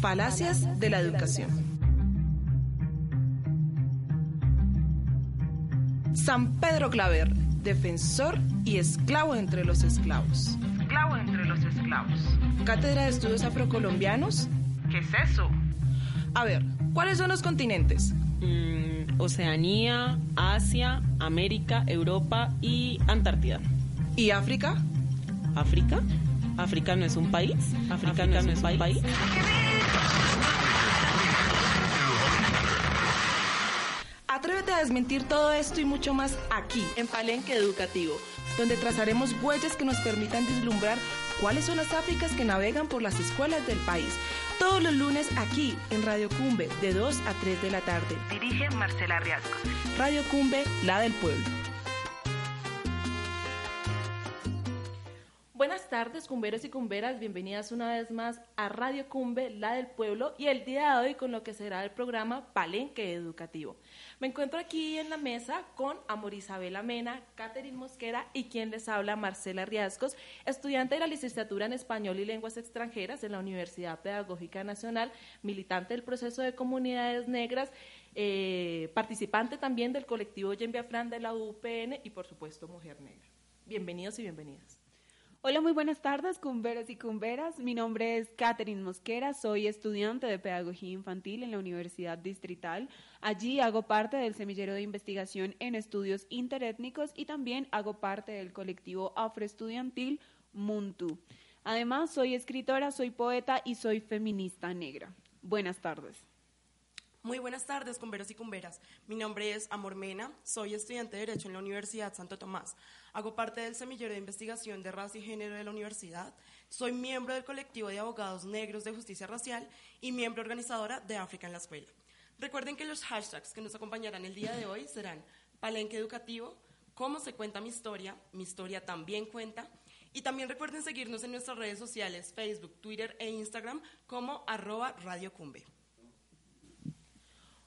Falacias de la educación. San Pedro Claver, defensor y esclavo entre los esclavos. Esclavo entre los esclavos. Cátedra de Estudios Afrocolombianos. ¿Qué es eso? A ver, ¿cuáles son los continentes? Mm, Oceanía, Asia, América, Europa y Antártida. ¿Y África? ¿África? ¿África no es un país? ¿África, no es, un país? A desmentir todo esto y mucho más aquí, en Palenque Educativo, donde trazaremos huellas que nos permitan vislumbrar cuáles son las Áfricas que navegan por las escuelas del país. Todos los lunes aquí, en Radio Cumbe, de 2 a 3 de la tarde. Dirige Marcela Riasco. Radio Cumbe, la del pueblo. Buenas tardes, cumberos y cumberas. Bienvenidas una vez más a Radio Cumbe, la del pueblo, y el día de hoy con lo que será el programa Palenque Educativo. Me encuentro aquí en la mesa con Amor Isabel Mena, Catherine Mosquera y quien les habla, Marcela Riascos, estudiante de la licenciatura en Español y Lenguas Extranjeras en la Universidad Pedagógica Nacional, militante del proceso de comunidades negras, eh, participante también del colectivo Yembia Fran de la UPN y, por supuesto, Mujer Negra. Bienvenidos y bienvenidas. Hola, muy buenas tardes, cumberos y cumberas. Mi nombre es Catherine Mosquera, soy estudiante de Pedagogía Infantil en la Universidad Distrital. Allí hago parte del semillero de investigación en estudios interétnicos y también hago parte del colectivo afroestudiantil Muntu. Además, soy escritora, soy poeta y soy feminista negra. Buenas tardes. Muy buenas tardes, cumberos y cumberas. Mi nombre es Amor Mena, soy estudiante de Derecho en la Universidad Santo Tomás. Hago parte del semillero de investigación de raza y género de la universidad. Soy miembro del colectivo de abogados negros de justicia racial y miembro organizadora de África en la Escuela. Recuerden que los hashtags que nos acompañarán el día de hoy serán Palenque Educativo, Cómo se cuenta mi historia, mi historia también cuenta. Y también recuerden seguirnos en nuestras redes sociales, Facebook, Twitter e Instagram como arroba Radio Cumbe.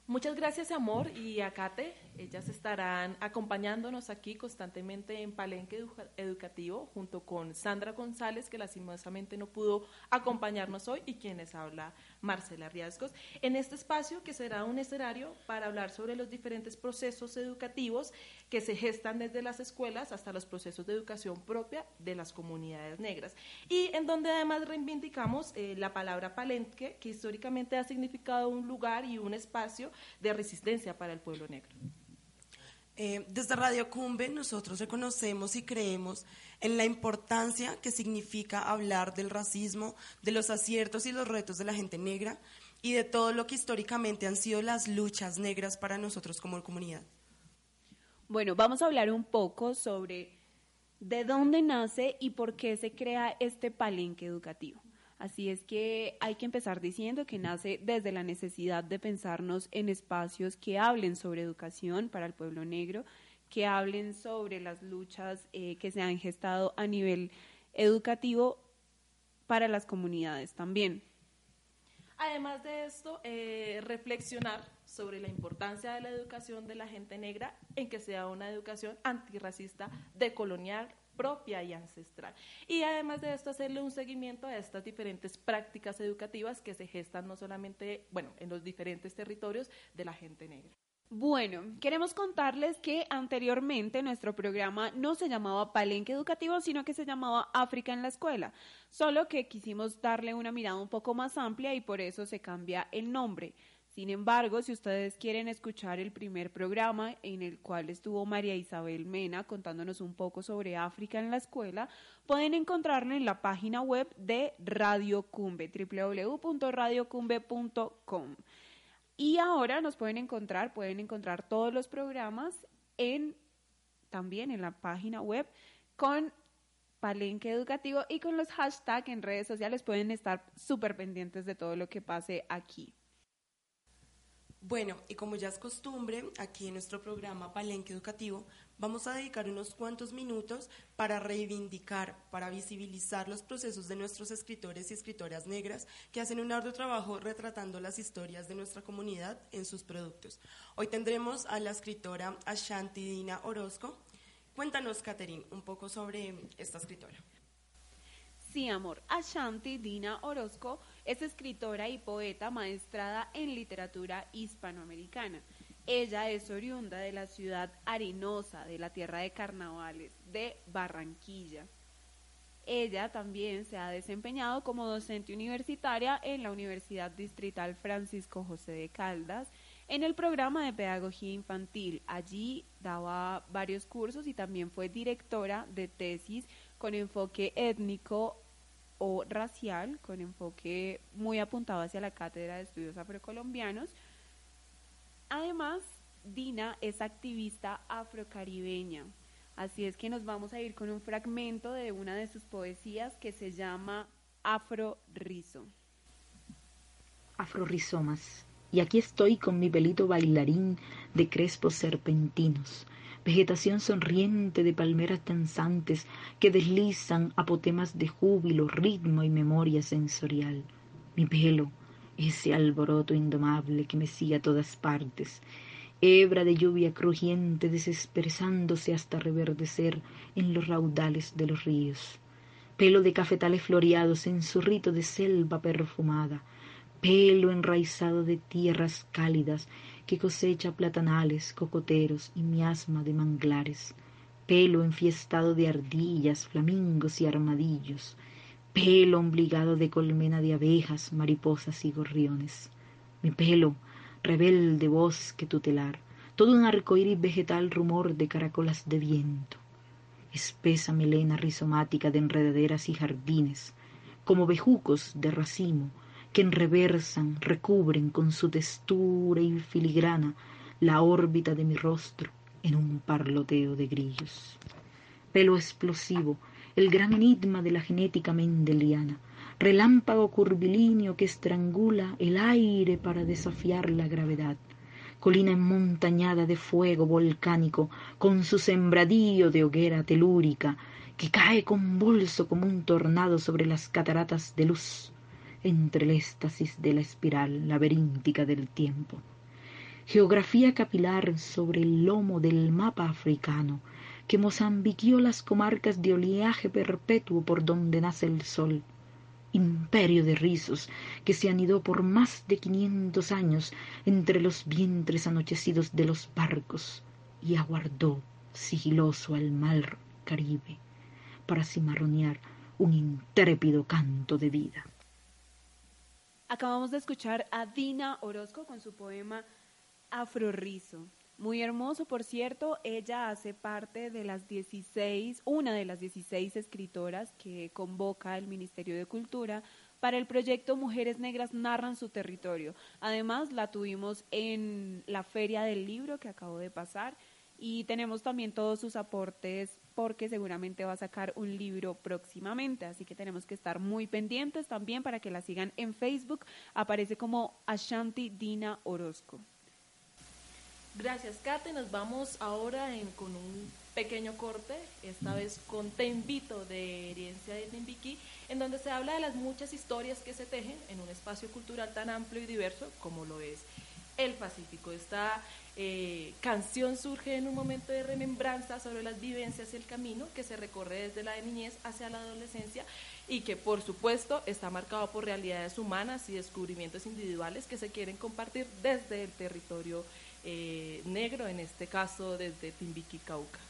Muchas gracias, Amor, y a Kate. Ellas estarán acompañándonos aquí constantemente en Palenque Educativo, junto con Sandra González, que lastimosamente no pudo acompañarnos hoy, y quienes habla Marcela Riascos, en este espacio que será un escenario para hablar sobre los diferentes procesos educativos que se gestan desde las escuelas hasta los procesos de educación propia de las comunidades negras. Y en donde además reivindicamos eh, la palabra palenque, que históricamente ha significado un lugar y un espacio de resistencia para el pueblo negro. Eh, desde Radio Cumbe nosotros reconocemos y creemos en la importancia que significa hablar del racismo, de los aciertos y los retos de la gente negra y de todo lo que históricamente han sido las luchas negras para nosotros como comunidad. Bueno, vamos a hablar un poco sobre de dónde nace y por qué se crea este palenque educativo. Así es que hay que empezar diciendo que nace desde la necesidad de pensarnos en espacios que hablen sobre educación para el pueblo negro, que hablen sobre las luchas eh, que se han gestado a nivel educativo para las comunidades también. Además de esto, eh, reflexionar sobre la importancia de la educación de la gente negra en que sea una educación antirracista, decolonial, propia y ancestral. Y además de esto, hacerle un seguimiento a estas diferentes prácticas educativas que se gestan no solamente, bueno, en los diferentes territorios de la gente negra. Bueno, queremos contarles que anteriormente nuestro programa no se llamaba Palenque Educativo, sino que se llamaba África en la Escuela, solo que quisimos darle una mirada un poco más amplia y por eso se cambia el nombre. Sin embargo, si ustedes quieren escuchar el primer programa en el cual estuvo María Isabel Mena contándonos un poco sobre África en la escuela, pueden encontrarlo en la página web de Radio Cumbe, www.radiocumbe.com. Y ahora nos pueden encontrar, pueden encontrar todos los programas en también en la página web con Palenque Educativo y con los hashtags en redes sociales pueden estar súper pendientes de todo lo que pase aquí. Bueno, y como ya es costumbre, aquí en nuestro programa Palenque Educativo, vamos a dedicar unos cuantos minutos para reivindicar, para visibilizar los procesos de nuestros escritores y escritoras negras que hacen un arduo trabajo retratando las historias de nuestra comunidad en sus productos. Hoy tendremos a la escritora Ashanti Dina Orozco. Cuéntanos, Catherine, un poco sobre esta escritora. Sí, amor. Ashanti Dina Orozco es escritora y poeta maestrada en literatura hispanoamericana. Ella es oriunda de la ciudad arenosa de la tierra de carnavales, de Barranquilla. Ella también se ha desempeñado como docente universitaria en la Universidad Distrital Francisco José de Caldas en el programa de pedagogía infantil. Allí daba varios cursos y también fue directora de tesis con enfoque étnico o racial, con enfoque muy apuntado hacia la Cátedra de Estudios Afrocolombianos. Además, Dina es activista afrocaribeña. Así es que nos vamos a ir con un fragmento de una de sus poesías que se llama Afro Rizo. Afrorizomas. Y aquí estoy con mi pelito bailarín de crespos serpentinos, vegetación sonriente de palmeras danzantes que deslizan apotemas de júbilo, ritmo y memoria sensorial. Mi pelo, ese alboroto indomable que me sigue a todas partes, hebra de lluvia crujiente desesperándose hasta reverdecer en los raudales de los ríos, pelo de cafetales floreados en su rito de selva perfumada, pelo enraizado de tierras cálidas que cosecha platanales, cocoteros y miasma de manglares, pelo enfiestado de ardillas, flamingos y armadillos, pelo ombligado de colmena de abejas, mariposas y gorriones. Mi pelo, rebelde bosque tutelar, todo un arcoíris vegetal rumor de caracolas de viento, espesa melena rizomática de enredaderas y jardines, como bejucos de racimo que enreversan, recubren con su textura y filigrana la órbita de mi rostro en un parloteo de grillos. Pelo explosivo, el gran enigma de la genética mendeliana, relámpago curvilíneo que estrangula el aire para desafiar la gravedad, colina enmontañada de fuego volcánico con su sembradío de hoguera telúrica que cae convulso como un tornado sobre las cataratas de luz entre el éxtasis de la espiral laberíntica del tiempo. Geografía capilar sobre el lomo del mapa africano que mozambiquió las comarcas de oleaje perpetuo por donde nace el sol imperio de rizos que se anidó por más de quinientos años entre los vientres anochecidos de los barcos y aguardó sigiloso al mar Caribe para cimarronear un intrépido canto de vida. Acabamos de escuchar a Dina Orozco con su poema Afrorizo. Muy hermoso, por cierto, ella hace parte de las 16, una de las 16 escritoras que convoca el Ministerio de Cultura para el proyecto Mujeres Negras Narran su Territorio. Además, la tuvimos en la Feria del Libro que acabó de pasar y tenemos también todos sus aportes porque seguramente va a sacar un libro próximamente, así que tenemos que estar muy pendientes también para que la sigan en Facebook. Aparece como Ashanti Dina Orozco. Gracias, Kate. Nos vamos ahora con un pequeño corte, esta vez con Te Invito de Herencia de Timbiquí, en donde se habla de las muchas historias que se tejen en un espacio cultural tan amplio y diverso como lo es el Pacífico. Esta eh, canción surge en un momento de remembranza sobre las vivencias y el camino que se recorre desde la niñez hacia la adolescencia y que por supuesto está marcado por realidades humanas y descubrimientos individuales que se quieren compartir desde el territorio eh, negro, en este caso desde Timbiqui, Cauca.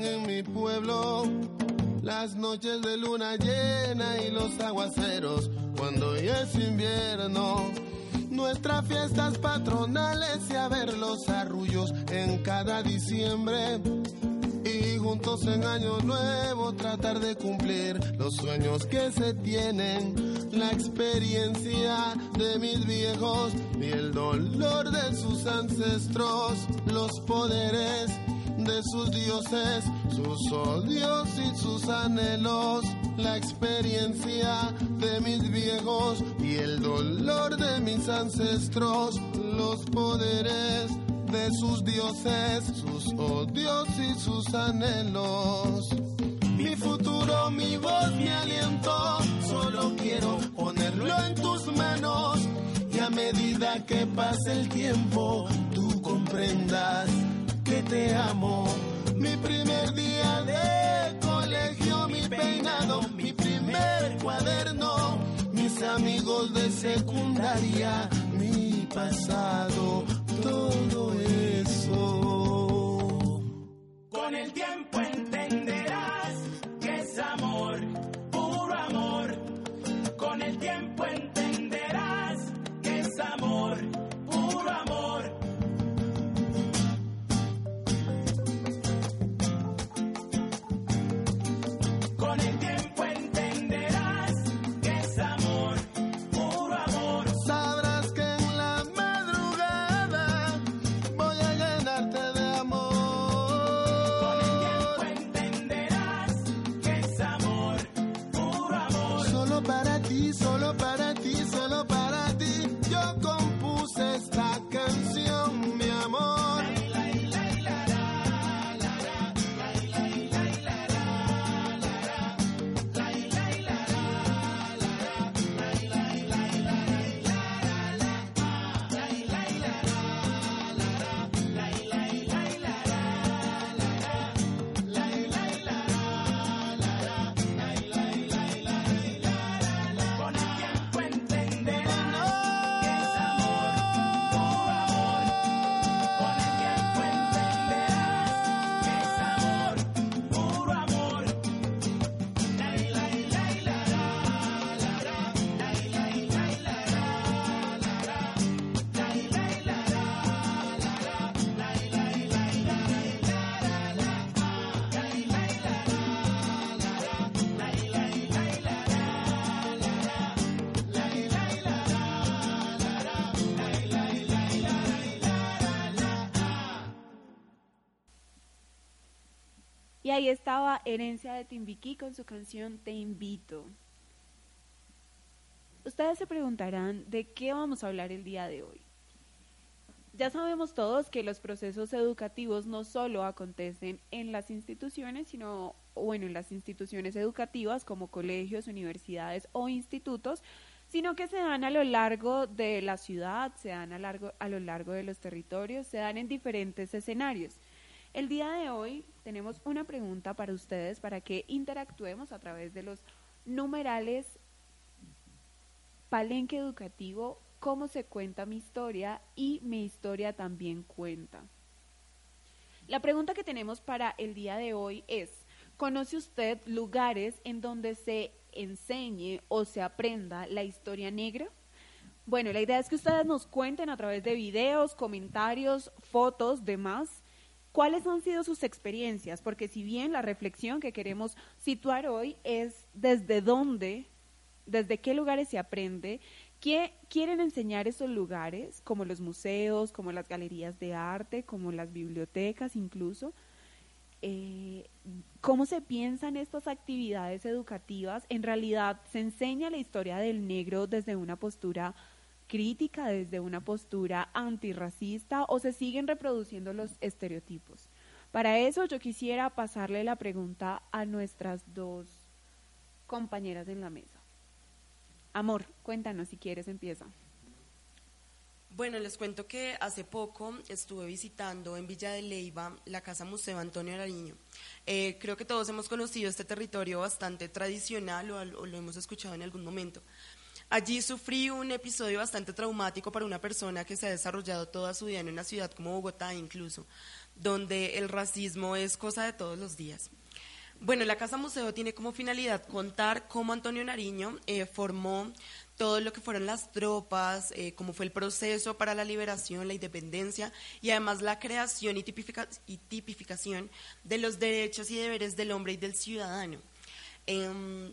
En mi pueblo. Las noches de luna llena y los aguaceros cuando ya es invierno. Nuestras fiestas patronales y a ver los arrullos en cada diciembre. Y juntos en año nuevo tratar de cumplir los sueños que se tienen, la experiencia de mis viejos y el dolor de sus ancestros, los poderes de sus dioses, sus odios y sus anhelos, la experiencia de mis viejos y el dolor de mis ancestros, los poderes de sus dioses, sus odios y sus anhelos. Mi futuro, mi voz, mi aliento, solo quiero ponerlo en tus manos y a medida que pase el tiempo, tú comprendas que te amo. Mi primer día de colegio, mi peinado, mi primer cuaderno, mis amigos de secundaria, mi pasado, todo eso. Con el tiempo entenderás que es amor, puro amor. Con el tiempo entenderás ahí estaba Herencia de Timbiquí con su canción Te invito. Ustedes se preguntarán de qué vamos a hablar el día de hoy. Ya sabemos todos que los procesos educativos no solo acontecen en las instituciones, sino, bueno, en las instituciones educativas como colegios, universidades o institutos, sino que se dan a lo largo de la ciudad, se dan a, largo, a lo largo de los territorios, se dan en diferentes escenarios. El día de hoy tenemos una pregunta para ustedes para que interactuemos a través de los numerales Palenque Educativo, cómo se cuenta mi historia y mi historia también cuenta. La pregunta que tenemos para el día de hoy es, ¿conoce usted lugares en donde se enseñe o se aprenda la historia negra? Bueno, la idea es que ustedes nos cuenten a través de videos, comentarios, fotos, demás, ¿Cuáles han sido sus experiencias? Porque si bien la reflexión que queremos situar hoy es desde dónde, desde qué lugares se aprende, qué quieren enseñar esos lugares, como los museos, como las galerías de arte, como las bibliotecas incluso, eh, cómo se piensan estas actividades educativas. En realidad se enseña la historia del negro desde una postura crítica, desde una postura antirracista o se siguen reproduciendo los estereotipos. Para eso yo quisiera pasarle la pregunta a nuestras dos compañeras en la mesa. Amor, cuéntanos si quieres, empieza. Bueno, les cuento que hace poco estuve visitando en Villa de Leyva la Casa Museo Antonio Nariño. Eh, creo que todos hemos conocido este territorio bastante tradicional o, al- o lo hemos escuchado en algún momento. Allí sufrí un episodio bastante traumático para una persona que se ha desarrollado toda su vida en una ciudad como Bogotá incluso, donde el racismo es cosa de todos los días. Bueno, la Casa Museo tiene como finalidad contar cómo Antonio Nariño eh, formó todo lo que fueron las tropas, eh, cómo fue el proceso para la liberación, la independencia y además la creación y, tipifica- y tipificación de los derechos y deberes del hombre y del ciudadano. Em,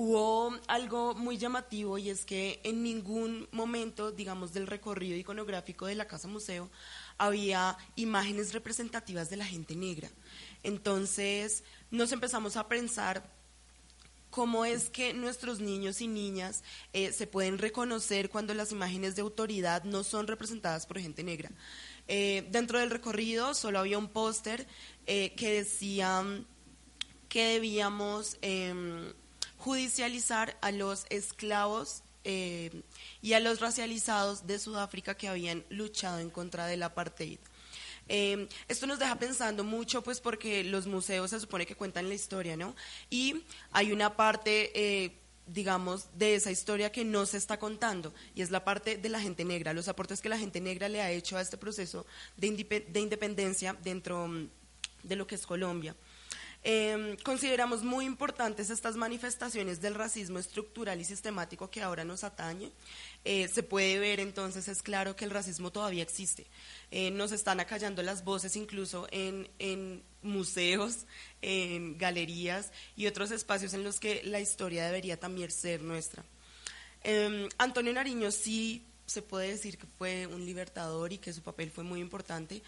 hubo algo muy llamativo y es que en ningún momento, digamos, del recorrido iconográfico de la Casa Museo había imágenes representativas de la gente negra. Entonces nos empezamos a pensar cómo es que nuestros niños y niñas eh, se pueden reconocer cuando las imágenes de autoridad no son representadas por gente negra. Eh, dentro del recorrido solo había un póster eh, que decía que debíamos em, judicializar a los esclavos eh, y a los racializados de Sudáfrica que habían luchado en contra del apartheid. Eh, esto nos deja pensando mucho, pues porque los museos se supone que cuentan la historia, ¿no? Y hay una parte, eh, digamos, de esa historia que no se está contando, y es la parte de la gente negra, los aportes que la gente negra le ha hecho a este proceso de, indipe- de independencia dentro mm, de lo que es Colombia. Eh, consideramos muy importantes estas manifestaciones del racismo estructural y sistemático que ahora nos atañe. Eh, se puede ver entonces, es claro que el racismo todavía existe. Eh, nos están acallando las voces incluso en, en museos, en galerías y otros espacios en los que la historia debería también ser nuestra. Eh, Antonio Nariño sí se puede decir que fue un libertador y que su papel fue muy importante,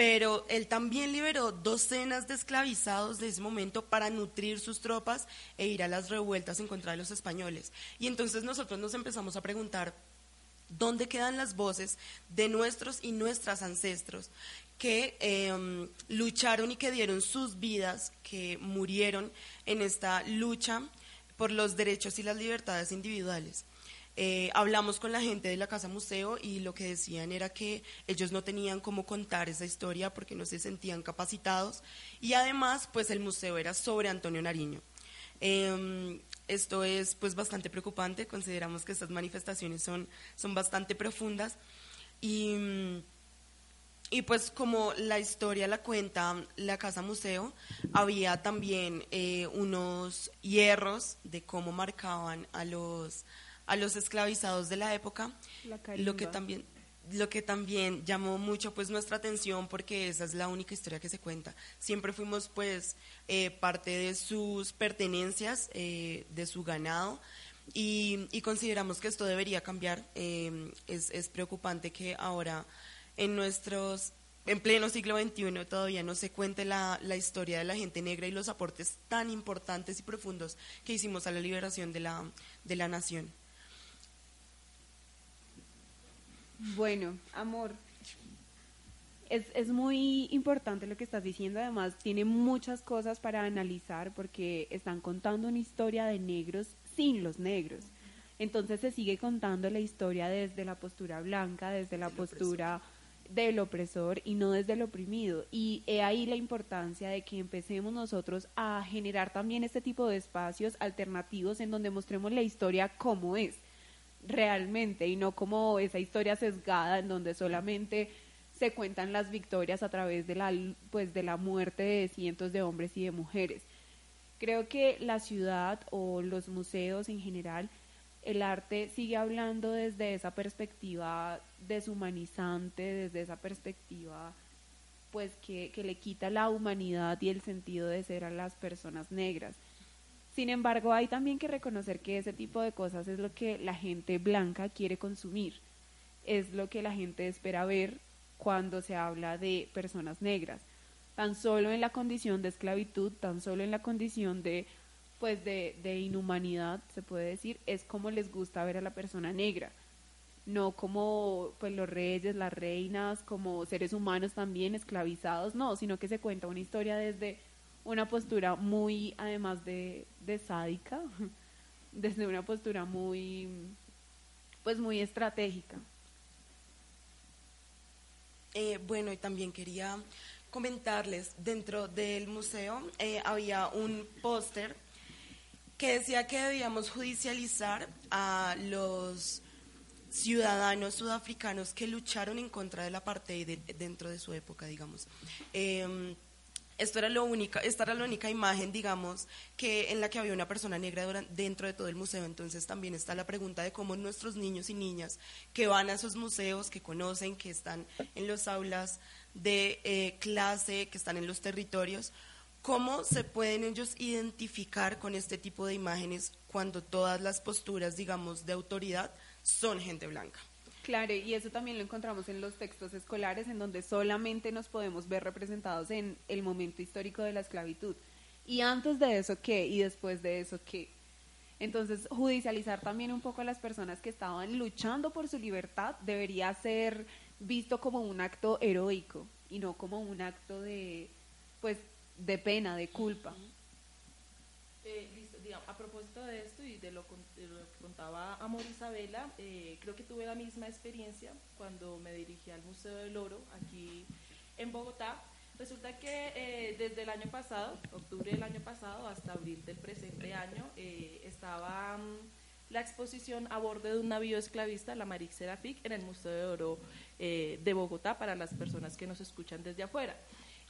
pero él también liberó docenas de esclavizados de ese momento para nutrir sus tropas e ir a las revueltas en contra de los españoles. Y entonces nosotros nos empezamos a preguntar, ¿dónde quedan las voces de nuestros y nuestras ancestros que eh, lucharon y que dieron sus vidas, que murieron en esta lucha por los derechos y las libertades individuales? Eh, hablamos con la gente de la Casa Museo y lo que decían era que ellos no tenían cómo contar esa historia porque no se sentían capacitados. Y además pues el museo era sobre Antonio Nariño. Eh, esto es pues bastante preocupante, consideramos que estas manifestaciones son, son bastante profundas. Y, y pues como la historia la cuenta la Casa Museo, había también eh, unos hierros de cómo marcaban a los, a los esclavizados de la época, La lo que también lo que también llamó mucho pues nuestra atención porque esa es la única historia que se cuenta. Siempre fuimos pues eh, parte de sus pertenencias, eh, de su ganado y, y consideramos que esto debería cambiar. Eh, es, es preocupante que ahora en nuestros en pleno siglo XXI todavía no se cuente la, la historia de la gente negra y los aportes tan importantes y profundos que hicimos a la liberación de la, de la nación. Bueno, amor, es, es muy importante lo que estás diciendo, además tiene muchas cosas para analizar porque están contando una historia de negros sin los negros. Entonces se sigue contando la historia desde la postura blanca, desde la postura del opresor y no desde el oprimido. Y he ahí la importancia de que empecemos nosotros a generar también este tipo de espacios alternativos en donde mostremos la historia como es realmente y no como esa historia sesgada en donde solamente se cuentan las victorias a través de la pues de la muerte de cientos de hombres y de mujeres. Creo que la ciudad o los museos en general el arte sigue hablando desde esa perspectiva deshumanizante, desde esa perspectiva pues que, que le quita la humanidad y el sentido de ser a las personas negras. Sin embargo, hay también que reconocer que ese tipo de cosas es lo que la gente blanca quiere consumir, es lo que la gente espera ver cuando se habla de personas negras. Tan solo en la condición de esclavitud, tan solo en la condición de pues de, inhumanidad, se puede decir, es como les gusta ver a la persona negra no como pues los reyes, las reinas, como seres humanos también esclavizados, no, sino que se cuenta una historia desde una postura muy, además de, de sádica, desde una postura muy, pues muy estratégica. Eh, bueno, y también quería comentarles, dentro del museo eh, había un póster que decía que debíamos judicializar a los ciudadanos sudafricanos que lucharon en contra del apartheid de- dentro de su época, digamos. Eh, esto era lo única, esta era la única imagen, digamos, que en la que había una persona negra dentro de todo el museo. Entonces también está la pregunta de cómo nuestros niños y niñas que van a esos museos, que conocen, que están en los aulas de eh, clase, que están en los territorios, cómo se pueden ellos identificar con este tipo de imágenes cuando todas las posturas, digamos, de autoridad son gente blanca. Claro, y eso también lo encontramos en los textos escolares, en donde solamente nos podemos ver representados en el momento histórico de la esclavitud. Y antes de eso, ¿qué? Y después de eso, ¿qué? Entonces, judicializar también un poco a las personas que estaban luchando por su libertad debería ser visto como un acto heroico y no como un acto de, pues, de pena, de culpa. Eh, a propósito de esto y de lo, que contaba Amor Isabela, eh, creo que tuve la misma experiencia cuando me dirigí al Museo del Oro aquí en Bogotá. Resulta que eh, desde el año pasado, octubre del año pasado hasta abril del presente año, eh, estaba mm, la exposición a bordo de un navío esclavista, la Marix Serafik, en el Museo de Oro de Bogotá para las personas que nos escuchan desde afuera.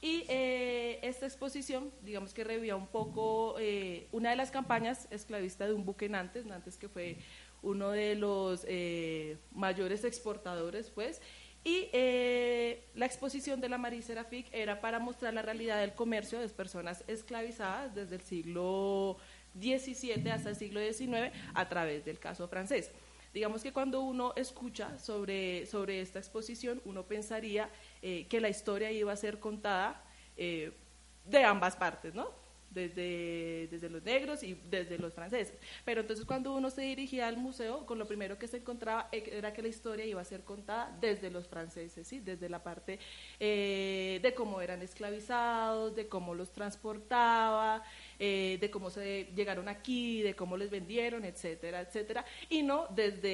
Y eh, esta exposición, digamos que revivía un poco eh, una de las campañas esclavistas de un buque Nantes, Nantes que fue uno de los eh, mayores exportadores, pues, y la exposición de la Marie Serafik era para mostrar la realidad del comercio de personas esclavizadas desde el siglo XVII hasta el siglo XIX a través del caso francés. Digamos que cuando uno escucha sobre, sobre esta exposición, uno pensaría eh, que la historia iba a ser contada eh, de ambas partes, ¿no? Desde, desde los negros y desde los franceses. Pero entonces cuando uno se dirigía al museo, con lo primero que se encontraba eh, era que la historia iba a ser contada desde los franceses, ¿sí? Desde la parte de cómo eran esclavizados, de cómo los transportaba, eh, de cómo se llegaron aquí, de cómo les vendieron, etcétera, etcétera, y no desde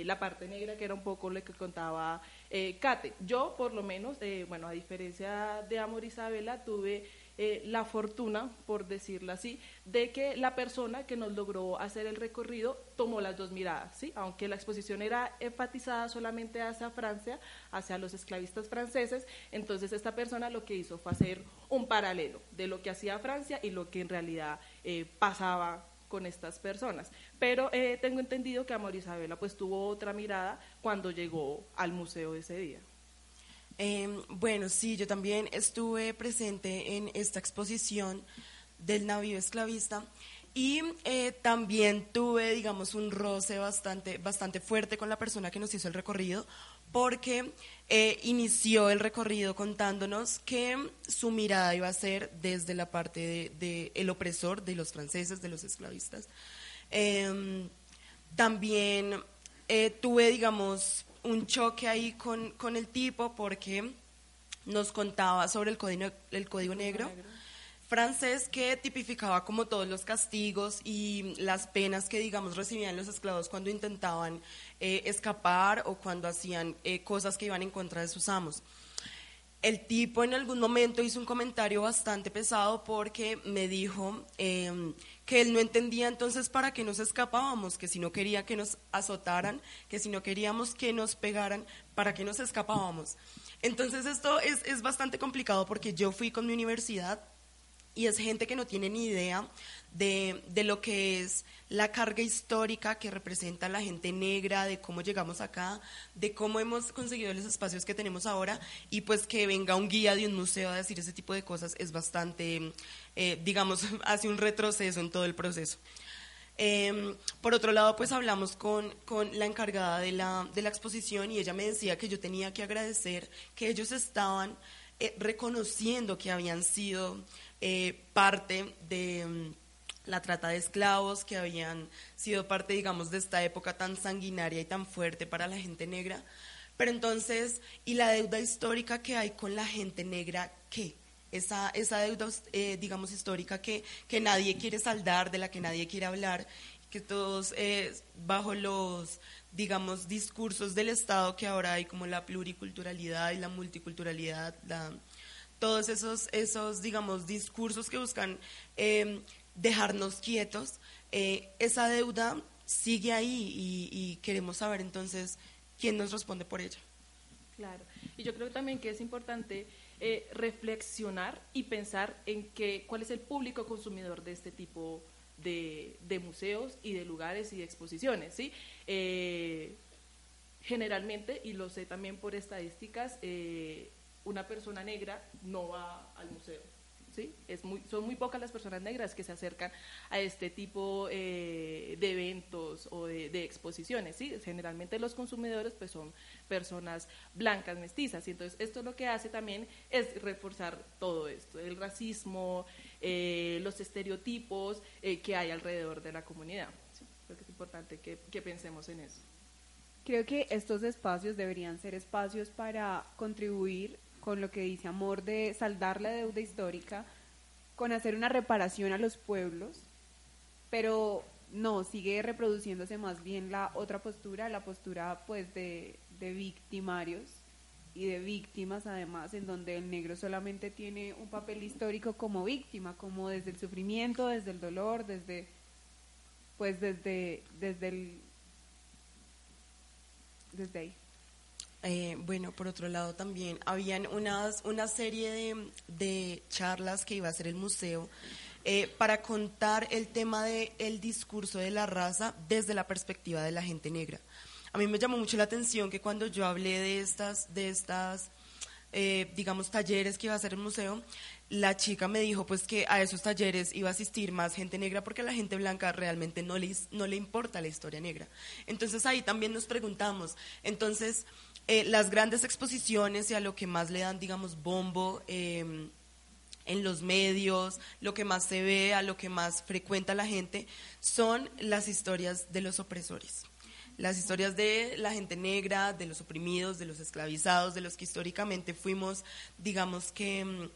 eh, la parte negra que era un poco lo que contaba eh, Kate. Yo, por lo menos, eh, bueno, a diferencia de Amor Isabela, tuve eh, la fortuna, por decirlo así, de que la persona que nos logró hacer el recorrido tomó las dos miradas, ¿sí? Aunque la exposición era enfatizada solamente hacia Francia, hacia los esclavistas franceses, entonces esta persona lo que hizo fue hacer un paralelo de lo que hacía Francia y lo que en realidad eh, pasaba con estas personas. Pero eh, tengo entendido que Amor Isabela pues tuvo otra mirada cuando llegó al museo ese día. Eh, bueno, sí, yo también estuve presente en esta exposición del navío esclavista y eh, también tuve, digamos, un roce bastante, bastante fuerte con la persona que nos hizo el recorrido porque eh, inició el recorrido contándonos que su mirada iba a ser desde la parte de, de el opresor, de los franceses, de los esclavistas. Eh, también eh, tuve, digamos, un choque ahí con, con el tipo porque nos contaba sobre el código, el código negro francés que tipificaba como todos los castigos y las penas que, digamos, recibían los esclavos cuando intentaban eh, escapar o cuando hacían eh, cosas que iban en contra de sus amos. El tipo en algún momento hizo un comentario bastante pesado porque me dijo eh, que él no entendía entonces para qué nos escapábamos, que si no quería que nos azotaran, que si no queríamos que nos pegaran, para qué nos escapábamos. Entonces esto es, es bastante complicado porque yo fui con mi universidad y es gente que no tiene ni idea de, de lo que es la carga histórica que representa la gente negra, de cómo llegamos acá, de cómo hemos conseguido los espacios que tenemos ahora y pues que venga un guía de un museo a decir ese tipo de cosas es bastante, eh, digamos, hace un retroceso en todo el proceso. Eh, por otro lado, pues hablamos con, con la encargada de la, de la exposición y ella me decía que yo tenía que agradecer que ellos estaban eh, reconociendo que habían sido eh, parte de la trata de esclavos, que habían sido parte, digamos, de esta época tan sanguinaria y tan fuerte para la gente negra. Pero entonces, ¿y la deuda histórica que hay con la gente negra qué? Esa, esa deuda, eh, digamos, histórica que, que nadie quiere saldar, de la que nadie quiere hablar, que todos eh, bajo los, digamos, discursos del Estado que ahora hay, como la pluriculturalidad y la multiculturalidad, todos esos, esos, digamos, discursos que buscan eh, dejarnos quietos, eh, esa deuda sigue ahí y, queremos saber entonces quién nos responde por ella. Claro, y yo creo también que es importante eh, reflexionar y pensar en que, cuál es el público consumidor de este tipo de, de museos y de lugares y de exposiciones. ¿sí? Eh, generalmente, y lo sé también por estadísticas, eh, una persona negra no va al museo. ¿Sí? Es muy, son muy pocas las personas negras que se acercan a este tipo eh, de eventos o de, exposiciones. Generalmente los consumidores pues, son personas blancas, mestizas. Y entonces esto lo que hace también es reforzar todo esto, el racismo, eh, los estereotipos eh, que hay alrededor de la comunidad. Creo que es importante que pensemos en eso. Creo que estos espacios deberían ser espacios para contribuir con lo que dice Amor de saldar la deuda histórica, con hacer una reparación a los pueblos, pero no, sigue reproduciéndose más bien la otra postura, la postura pues de, de victimarios y de víctimas además, en donde el negro solamente tiene un papel histórico como víctima, como desde el sufrimiento, desde el dolor, desde pues desde desde el desde ahí. Eh, bueno, por otro lado también habían unas, una serie de, de charlas que iba a hacer el museo eh, para contar el tema del el discurso de la raza desde la perspectiva de la gente negra. A mí me llamó mucho la atención que cuando yo hablé de estas, de estas eh, digamos, talleres que iba a hacer el museo, la chica me dijo pues que a esos talleres iba a asistir más gente negra porque a la gente blanca realmente no no le importa la historia negra. Entonces ahí también nos preguntamos, entonces eh, las grandes exposiciones y a lo que más le dan, digamos, bombo eh, en los medios, lo que más se ve, a lo que más frecuenta la gente, son las historias de los opresores. Las historias de la gente negra, de los oprimidos, de los esclavizados, de los que históricamente fuimos, digamos que mm,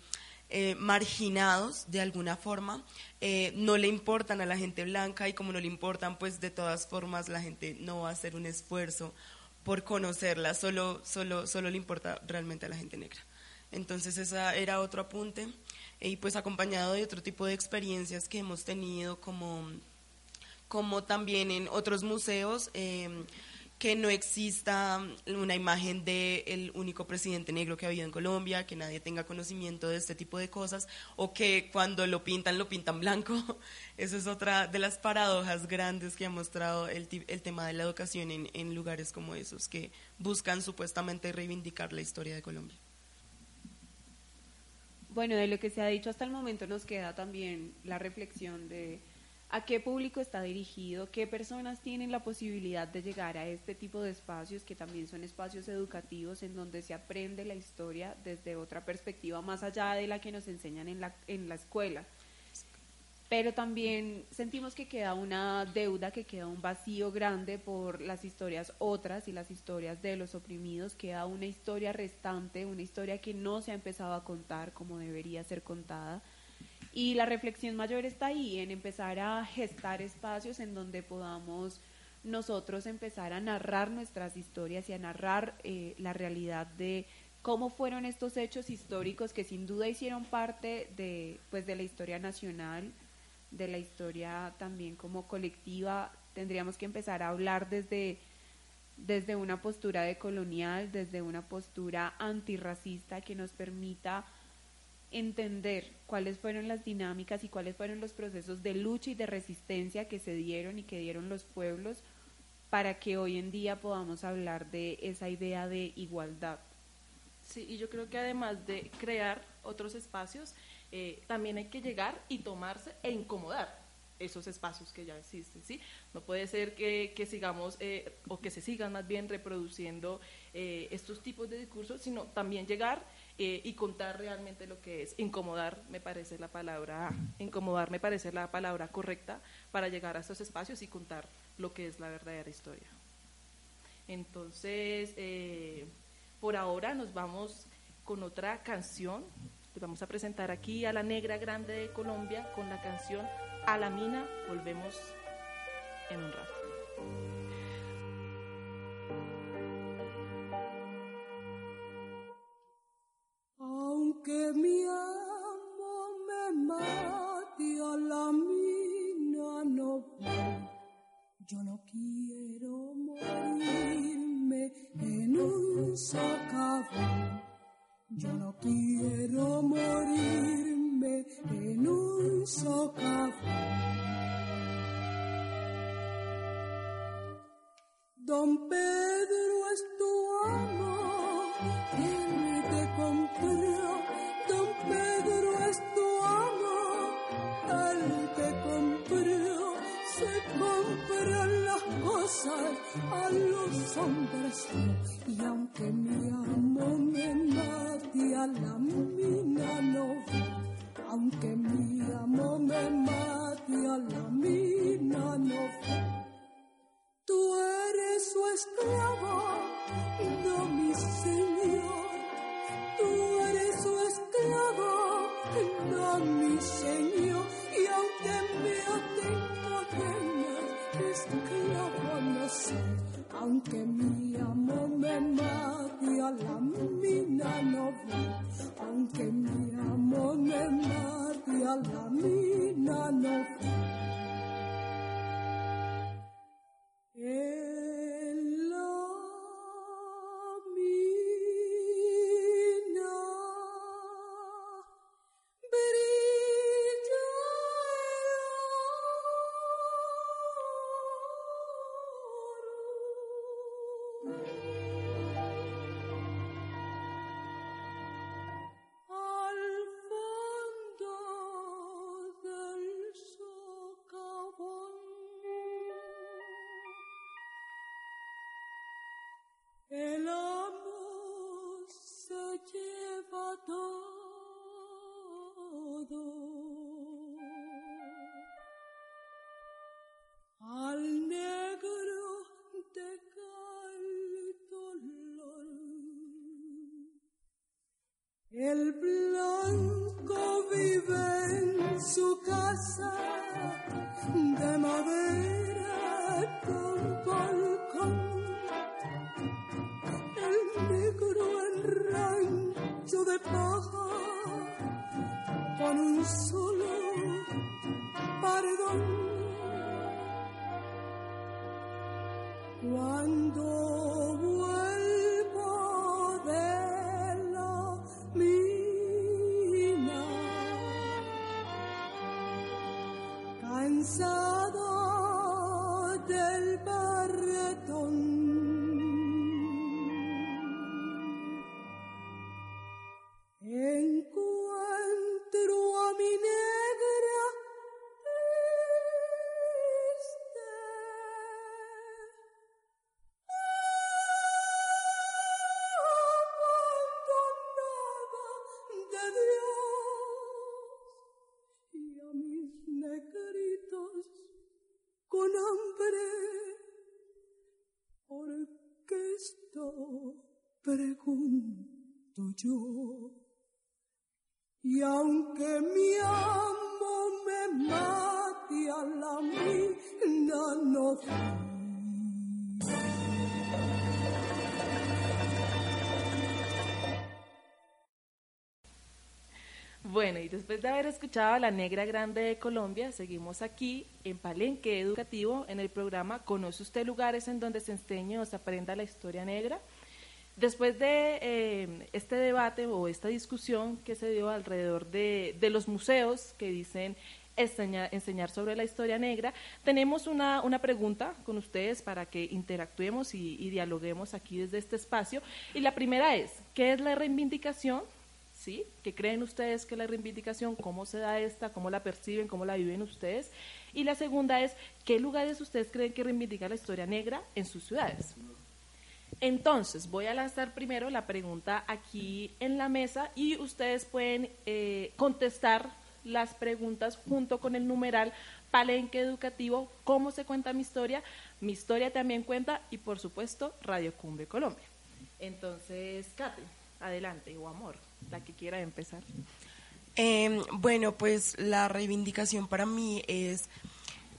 eh, marginados de alguna forma, eh, no le importan a la gente blanca y como no le importan, pues de todas formas la gente no va a hacer un esfuerzo por conocerla, solo, solo, solo le importa realmente a la gente negra. Entonces esa era otro apunte y pues acompañado de otro tipo de experiencias que hemos tenido como, como también en otros museos. Eh, que no exista una imagen del el único presidente negro que ha habido en Colombia, que nadie tenga conocimiento de este tipo de cosas, o que cuando lo pintan, lo pintan blanco. Esa es otra de las paradojas grandes que ha mostrado el, tema de la educación en lugares como esos, que buscan supuestamente reivindicar la historia de Colombia. Bueno, de lo que se ha dicho hasta el momento nos queda también la reflexión de a qué público está dirigido, qué personas tienen la posibilidad de llegar a este tipo de espacios que también son espacios educativos en donde se aprende la historia desde otra perspectiva más allá de la que nos enseñan en la, en la escuela. Pero también sentimos que queda una deuda, que queda un vacío grande por las historias otras y las historias de los oprimidos. Queda una historia restante, una historia que no se ha empezado a contar como debería ser contada y la reflexión mayor está ahí, en empezar a gestar espacios en donde podamos nosotros empezar a narrar nuestras historias y a narrar eh, la realidad de cómo fueron estos hechos históricos que sin duda hicieron parte de, pues, de la historia nacional, de la historia también como colectiva. Tendríamos que empezar a hablar desde, desde una postura decolonial, desde una postura antirracista que nos permita entender cuáles fueron las dinámicas y cuáles fueron los procesos de lucha y de resistencia que se dieron y que dieron los pueblos para que hoy en día podamos hablar de esa idea de igualdad. Sí, y yo creo que además de crear otros espacios, eh, también hay que llegar y tomarse e incomodar esos espacios que ya existen, ¿sí? No puede ser que, que sigamos, eh, o que se sigan más bien reproduciendo eh, estos tipos de discursos, sino también llegar eh, y contar realmente lo que es. Incomodar me parece la palabra, incomodar me parece la palabra correcta para llegar a estos espacios y contar lo que es la verdadera historia. Entonces, eh, por ahora nos vamos con otra canción. Les vamos a presentar aquí a la Negra Grande de Colombia con la canción A la Mina. Volvemos en un rato. Aunque mi amo me mate a la mina no. Yo no quiero morirme en un socavón. Yo no quiero el oro. Y a mis negritos con hambre, porque esto pregunto yo. Y aunque mi amo me mate a la mina no fui. Bueno, y después de haber escuchado a la Negra Grande de Colombia, seguimos aquí en Palenque Educativo en el programa ¿Conoce usted lugares en donde se enseñe o se aprenda la historia negra? Después de eh, este debate o esta discusión que se dio alrededor de, los museos que dicen enseña- enseñar sobre la historia negra, tenemos una, una pregunta con ustedes para que interactuemos y, y dialoguemos aquí desde este espacio. Y la primera es, ¿qué es la reivindicación? ¿Sí? ¿Qué creen ustedes que la reivindicación? ¿Cómo se da esta? ¿Cómo la perciben? ¿Cómo la viven ustedes? Y la segunda es, ¿qué lugares ustedes creen que reivindica la historia negra en sus ciudades? Entonces, voy a lanzar primero la pregunta aquí en la mesa y ustedes pueden eh, contestar las preguntas junto con el numeral Palenque Educativo, cómo se cuenta mi historia, mi historia también cuenta y por supuesto Radio Cumbre Colombia. Entonces, Kate, adelante, o amor, la que quiera empezar. Eh, bueno, pues la reivindicación para mí es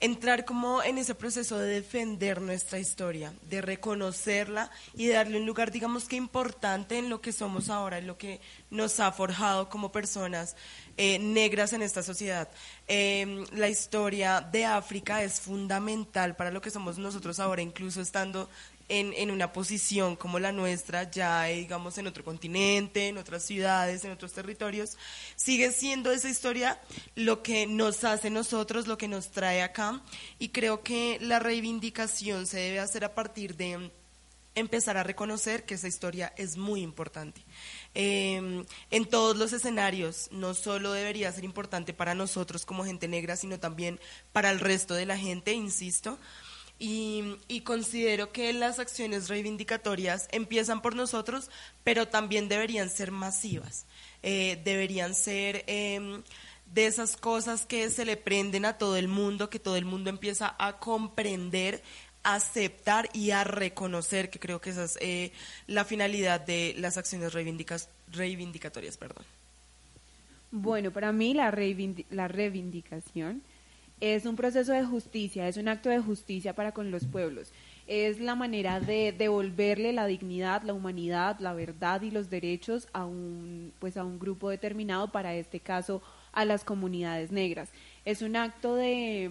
entrar como en ese proceso de defender nuestra historia, de reconocerla y darle un lugar, digamos que importante en lo que somos ahora, en lo que nos ha forjado como personas eh, negras en esta sociedad. Eh, la historia de África es fundamental para lo que somos nosotros ahora, incluso estando en, en una posición como la nuestra, ya eh, digamos en otro continente, en otras ciudades, en otros territorios, sigue siendo esa historia lo que nos hace nosotros, lo que nos trae acá, y creo que la reivindicación se debe hacer a partir de empezar a reconocer que esa historia es muy importante. Eh, en todos los escenarios, no solo debería ser importante para nosotros como gente negra, sino también para el resto de la gente, insisto. Y, y considero que las acciones reivindicatorias empiezan por nosotros, pero también deberían ser masivas. Eh, deberían ser em, de esas cosas que se le prenden a todo el mundo, que todo el mundo empieza a comprender, aceptar y a reconocer, que creo que esa es eh, la finalidad de las acciones reivindicatorias. Perdón. Bueno, para mí la, reivindi- la reivindicación es un proceso de justicia, es un acto de justicia para con los pueblos. Es la manera de devolverle la dignidad, la humanidad, la verdad y los derechos a un, pues a un grupo determinado, para este caso a las comunidades negras. Es un acto de,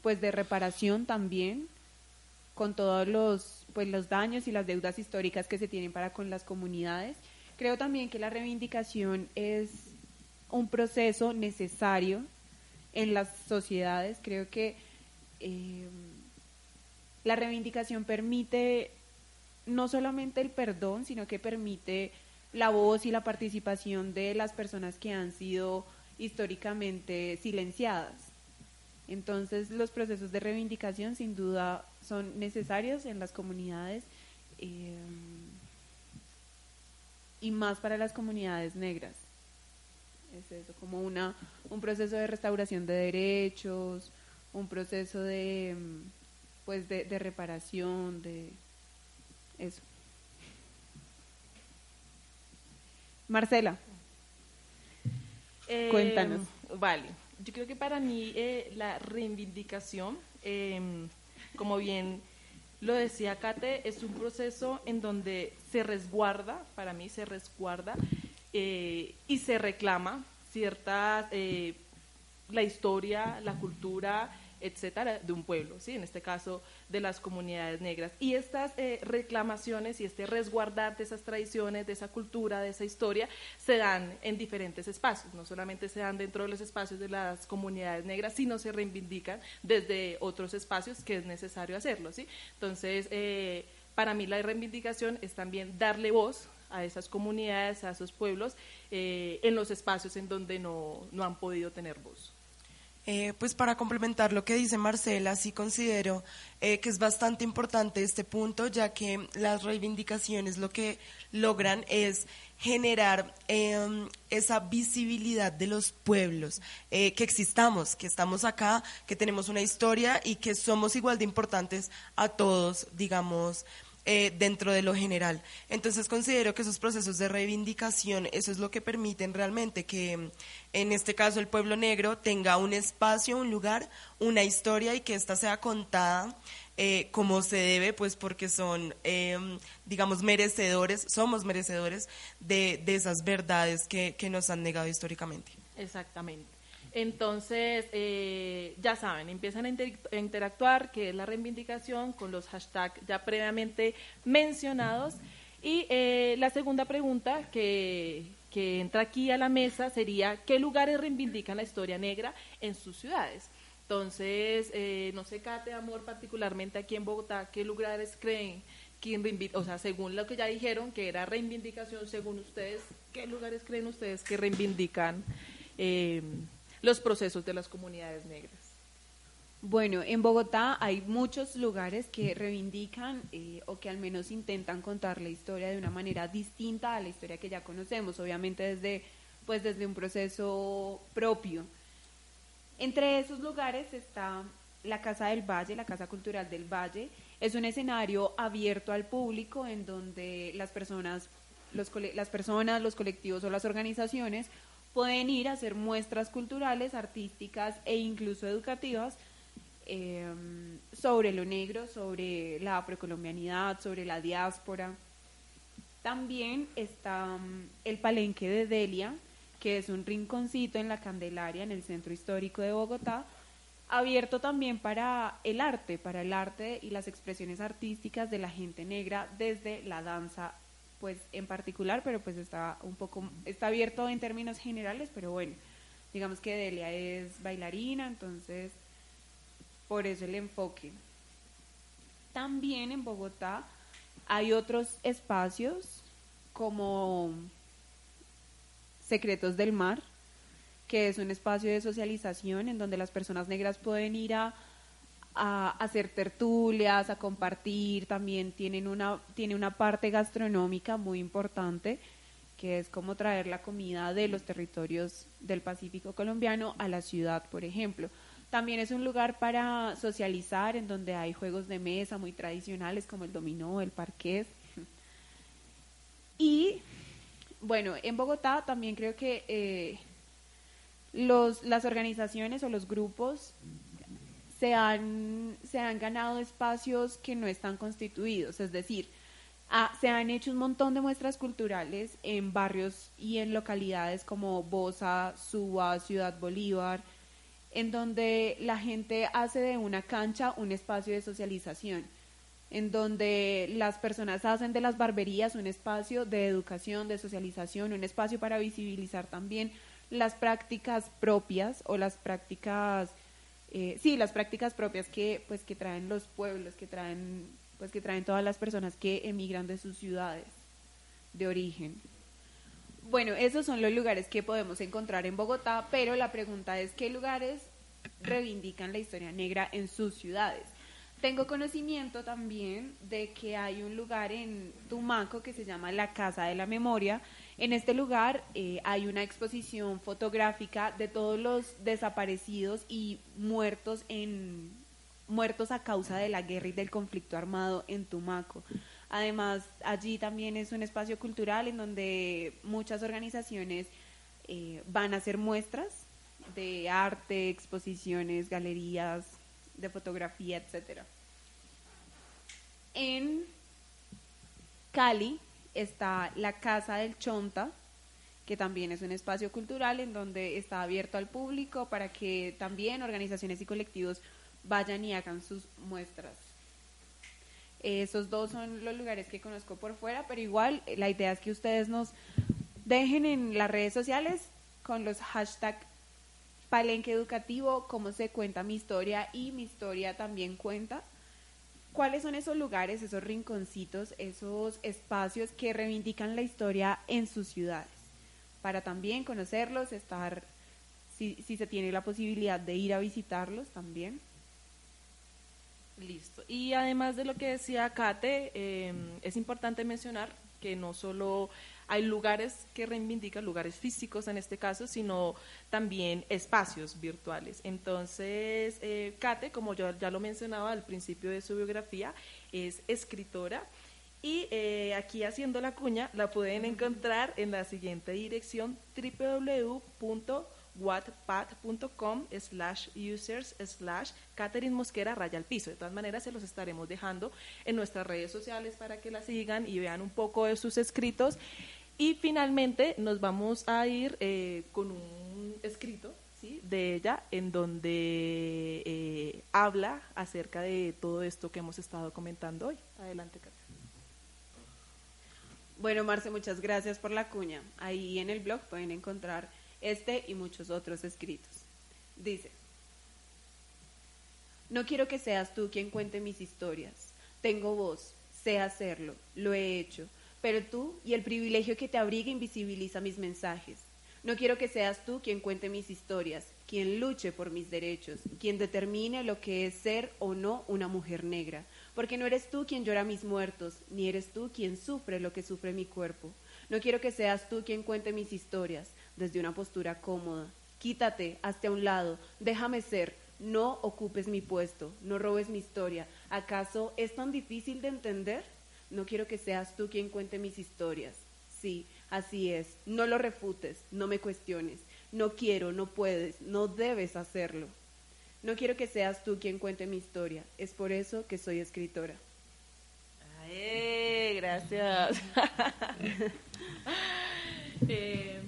pues de reparación también con todos los, pues los daños y las deudas históricas que se tienen para con las comunidades. Creo también que la reivindicación es un proceso necesario en las sociedades. Creo que eh, la reivindicación permite no solamente el perdón, sino que permite la voz y la participación de las personas que han sido históricamente silenciadas. Entonces, los procesos de reivindicación sin duda son necesarios en las comunidades eh, y más para las comunidades negras. Es eso, como una, un proceso de restauración de derechos, un proceso de, mm, pues de, de reparación, de eso. Marcela, Eh, Cuéntanos. Vale, yo creo que para mí eh, la reivindicación, eh, como bien lo decía Kate, es un proceso en donde se resguarda, para mí se resguarda eh, y se reclama ciertas, eh, la historia, la cultura, etcétera, de un pueblo, ¿sí? en este caso de las comunidades negras. Y estas eh, reclamaciones y este resguardar de esas tradiciones, de esa cultura, de esa historia, se dan en diferentes espacios. No solamente se dan dentro de los espacios de las comunidades negras, sino se reivindican desde otros espacios que es necesario hacerlo. ¿sí? Entonces, eh, para mí la reivindicación es también darle voz a esas comunidades, a esos pueblos, eh, en los espacios en donde no, no han podido tener voz. Eh, pues para complementar lo que dice Marcela, sí considero eh, que es bastante importante este punto, ya que las reivindicaciones lo que logran es generar eh, esa visibilidad de los pueblos, que existamos, que estamos acá, que tenemos una historia y que somos igual de importantes a todos, digamos, eh, dentro de lo general. Entonces considero que esos procesos de reivindicación, eso es lo que permiten realmente que mm, en este caso el pueblo negro tenga un espacio, un lugar, una historia y que ésta sea contada eh, como se debe, pues porque son, eh, digamos, merecedores, somos merecedores de, de esas verdades que, que nos han negado históricamente. Exactamente. Entonces, eh, ya saben, empiezan a, inter- a interactuar, que es la reivindicación, con los hashtags ya previamente mencionados. Y eh, la segunda pregunta que, que entra aquí a la mesa sería, ¿qué lugares reivindican la historia negra en sus ciudades? Entonces, eh, no sé, Kate, Amor, particularmente aquí en Bogotá, ¿qué lugares creen que reivindican, o sea, según lo que ya dijeron, que era reivindicación, según ustedes, ¿qué lugares creen ustedes que reivindican los procesos de las comunidades negras? Bueno, en Bogotá hay muchos lugares que reivindican eh, o que al menos intentan contar la historia de una manera distinta a la historia que ya conocemos, obviamente desde, pues desde un proceso propio. Entre esos lugares está la Casa del Valle, la Casa Cultural del Valle. Es un escenario abierto al público en donde las personas, los, las personas, los colectivos o las organizaciones pueden ir a hacer muestras culturales, artísticas e incluso educativas eh, sobre lo negro, sobre la afrocolombianidad, sobre la diáspora. También está mm, el Palenque de Delia, que es un rinconcito en la Candelaria, en el centro histórico de Bogotá, abierto también para el arte, para el arte y las expresiones artísticas de la gente negra desde la danza, pues en particular, pero pues está un poco, está abierto en términos generales, pero bueno, digamos que Delia es bailarina, entonces por eso el enfoque. También en Bogotá hay otros espacios como Secretos del Mar, que es un espacio de socialización en donde las personas negras pueden ir a, a hacer tertulias, a compartir, también tienen una, tiene una parte gastronómica muy importante, que es como traer la comida de los territorios del Pacífico colombiano a la ciudad, por ejemplo. También es un lugar para socializar, en donde hay juegos de mesa muy tradicionales como el dominó, el parqués. Y bueno, en Bogotá también creo que eh, los, las organizaciones o los grupos se han, se han ganado espacios que no están constituidos, es decir, ah, se han hecho un montón de muestras culturales en barrios y en localidades como Bosa, Suba, Ciudad Bolívar, en donde la gente hace de una cancha un espacio de socialización, en donde las personas hacen de las barberías un espacio de educación, de socialización, un espacio para visibilizar también las prácticas propias o las prácticas, eh, sí, las prácticas propias que, pues, que traen los pueblos, que traen, pues, que traen todas las personas que emigran de sus ciudades de origen. Bueno, esos son los lugares que podemos encontrar en Bogotá, pero la pregunta es qué lugares reivindican la historia negra en sus ciudades. Tengo conocimiento también de que hay un lugar en Tumaco que se llama la Casa de la Memoria. En este lugar eh, hay una exposición fotográfica de todos los desaparecidos y muertos en muertos a causa de la guerra y del conflicto armado en Tumaco. Además, allí también es un espacio cultural en donde muchas organizaciones eh, van a hacer muestras de arte, exposiciones, galerías, de fotografía, etcétera. En Cali está la Casa del Chonta, que también es un espacio cultural en donde está abierto al público para que también organizaciones y colectivos vayan y hagan sus muestras. Esos dos son los lugares que conozco por fuera, pero igual eh, la idea es que ustedes nos dejen en las redes sociales con los hashtags Palenque Educativo, cómo se cuenta mi historia y mi historia también cuenta. ¿Cuáles son esos lugares, esos rinconcitos, esos espacios que reivindican la historia en sus ciudades? Para también conocerlos, estar, si, si se tiene la posibilidad de ir a visitarlos también. Listo. Y además de lo que decía Kate, eh, es importante mencionar que no solo hay lugares que reivindican, lugares físicos en este caso, sino también espacios virtuales. Entonces, eh, Kate, como yo ya lo mencionaba al principio de su biografía, es escritora. Y eh, aquí haciendo la cuña, la pueden encontrar en la siguiente dirección www.wattpad.com slash users slash Catherine Mosquera raya al piso. De todas maneras, se los estaremos dejando en nuestras redes sociales para que la sigan y vean un poco de sus escritos. Y finalmente nos vamos a ir eh, con un escrito ¿sí? de ella en donde eh, habla acerca de todo esto que hemos estado comentando hoy. Adelante, Catherine. Bueno, Marce, muchas gracias por la cuña. Ahí en el blog pueden encontrar este y muchos otros escritos. Dice, no quiero que seas tú quien cuente mis historias. Tengo voz, sé hacerlo, lo he hecho, pero tú y el privilegio que te abriga invisibiliza mis mensajes. No quiero que seas tú quien cuente mis historias, quien luche por mis derechos, quien determine lo que es ser o no una mujer negra, porque no eres tú quien llora mis muertos, ni eres tú quien sufre lo que sufre mi cuerpo. No quiero que seas tú quien cuente mis historias desde una postura cómoda. Quítate, hazte a un lado, déjame ser, no ocupes mi puesto, no robes mi historia. ¿Acaso es tan difícil de entender? No quiero que seas tú quien cuente mis historias. Sí, así es. No lo refutes, no me cuestiones. No quiero, no puedes, no debes hacerlo. No quiero que seas tú quien cuente mi historia. Es por eso que soy escritora. Ay, gracias. Eh,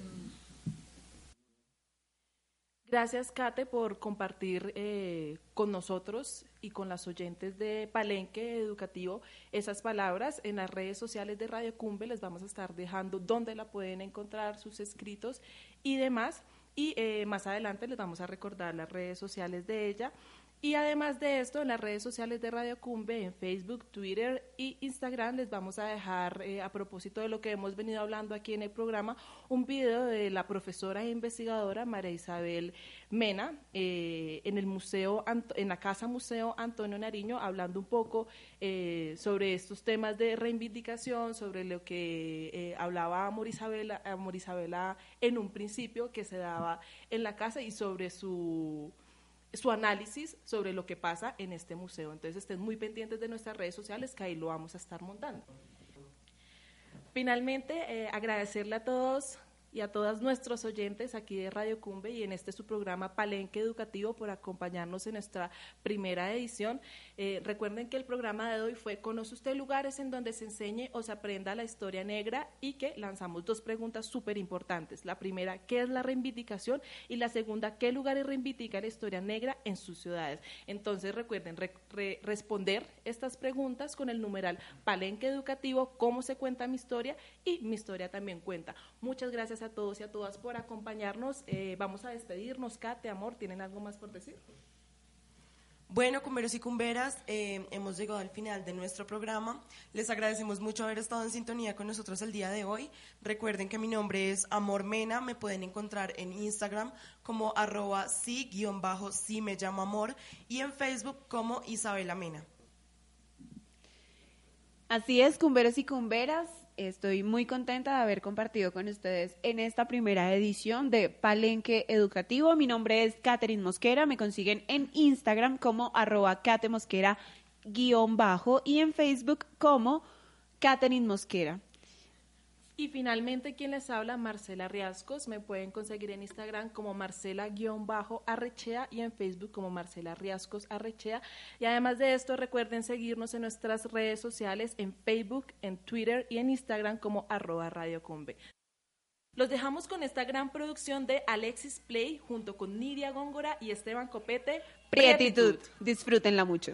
gracias, Kate, por compartir eh, con nosotros y con las oyentes de Palenque Educativo esas palabras. En las redes sociales de Radio Cumbe les vamos a estar dejando dónde la pueden encontrar, sus escritos y demás. Y eh, más adelante les vamos a recordar las redes sociales de ella. Y además de esto, en las redes sociales de Radio Cumbe, en Facebook, Twitter y Instagram, les vamos a dejar, eh, a propósito de lo que hemos venido hablando aquí en el programa, un video de la profesora e investigadora María Isabel Mena eh, en el museo, en la Casa Museo Antonio Nariño, hablando un poco eh, sobre estos temas de reivindicación, sobre lo que eh, hablaba Amor Isabela, Amor Isabela en un principio que se daba en la casa y sobre su su análisis sobre lo que pasa en este museo. Entonces estén muy pendientes de nuestras redes sociales que ahí lo vamos a estar montando. Finalmente, eh, agradecerle a todos y a todas nuestros oyentes aquí de Radio Cumbe y en este su programa Palenque Educativo por acompañarnos en nuestra primera edición. Eh, recuerden que el programa de hoy fue ¿Conoce usted lugares en donde se enseñe o se aprenda la historia negra? Y que lanzamos dos preguntas súper importantes. La primera, ¿qué es la reivindicación? Y la segunda, ¿qué lugares reivindica la historia negra en sus ciudades? Entonces recuerden re- re- responder estas preguntas con el numeral Palenque Educativo, cómo se cuenta mi historia y mi historia también cuenta. Muchas gracias a todos y a todas por acompañarnos. Eh, vamos a despedirnos. Kate, amor, ¿tienen algo más por decir? Bueno, cumberos y cumberas, eh, hemos llegado al final de nuestro programa. Les agradecemos mucho haber estado en sintonía con nosotros el día de hoy. Recuerden que mi nombre es Amor Mena, me pueden encontrar en Instagram como arroba sí guion bajo sí me llamo amor y en Facebook como Isabela Mena. Así es, cumberos y cumberas. Estoy muy contenta de haber compartido con ustedes en esta primera edición de Palenque Educativo. Mi nombre es Catherine Mosquera. Me consiguen en Instagram como arroba Kate Mosquera guion bajo y en Facebook como Catherine Mosquera. Y finalmente, quien les habla, Marcela Riascos. Me pueden conseguir en Instagram como Marcela-Arrechea y en Facebook como Marcela Riascos Arrechea. Y además de esto, recuerden seguirnos en nuestras redes sociales, en Facebook, en Twitter y en Instagram como arroba Radio Cumbe. Los dejamos con esta gran producción de Alexis Play junto con Nidia Góngora y Esteban Copete. Prietitud. Disfrútenla mucho.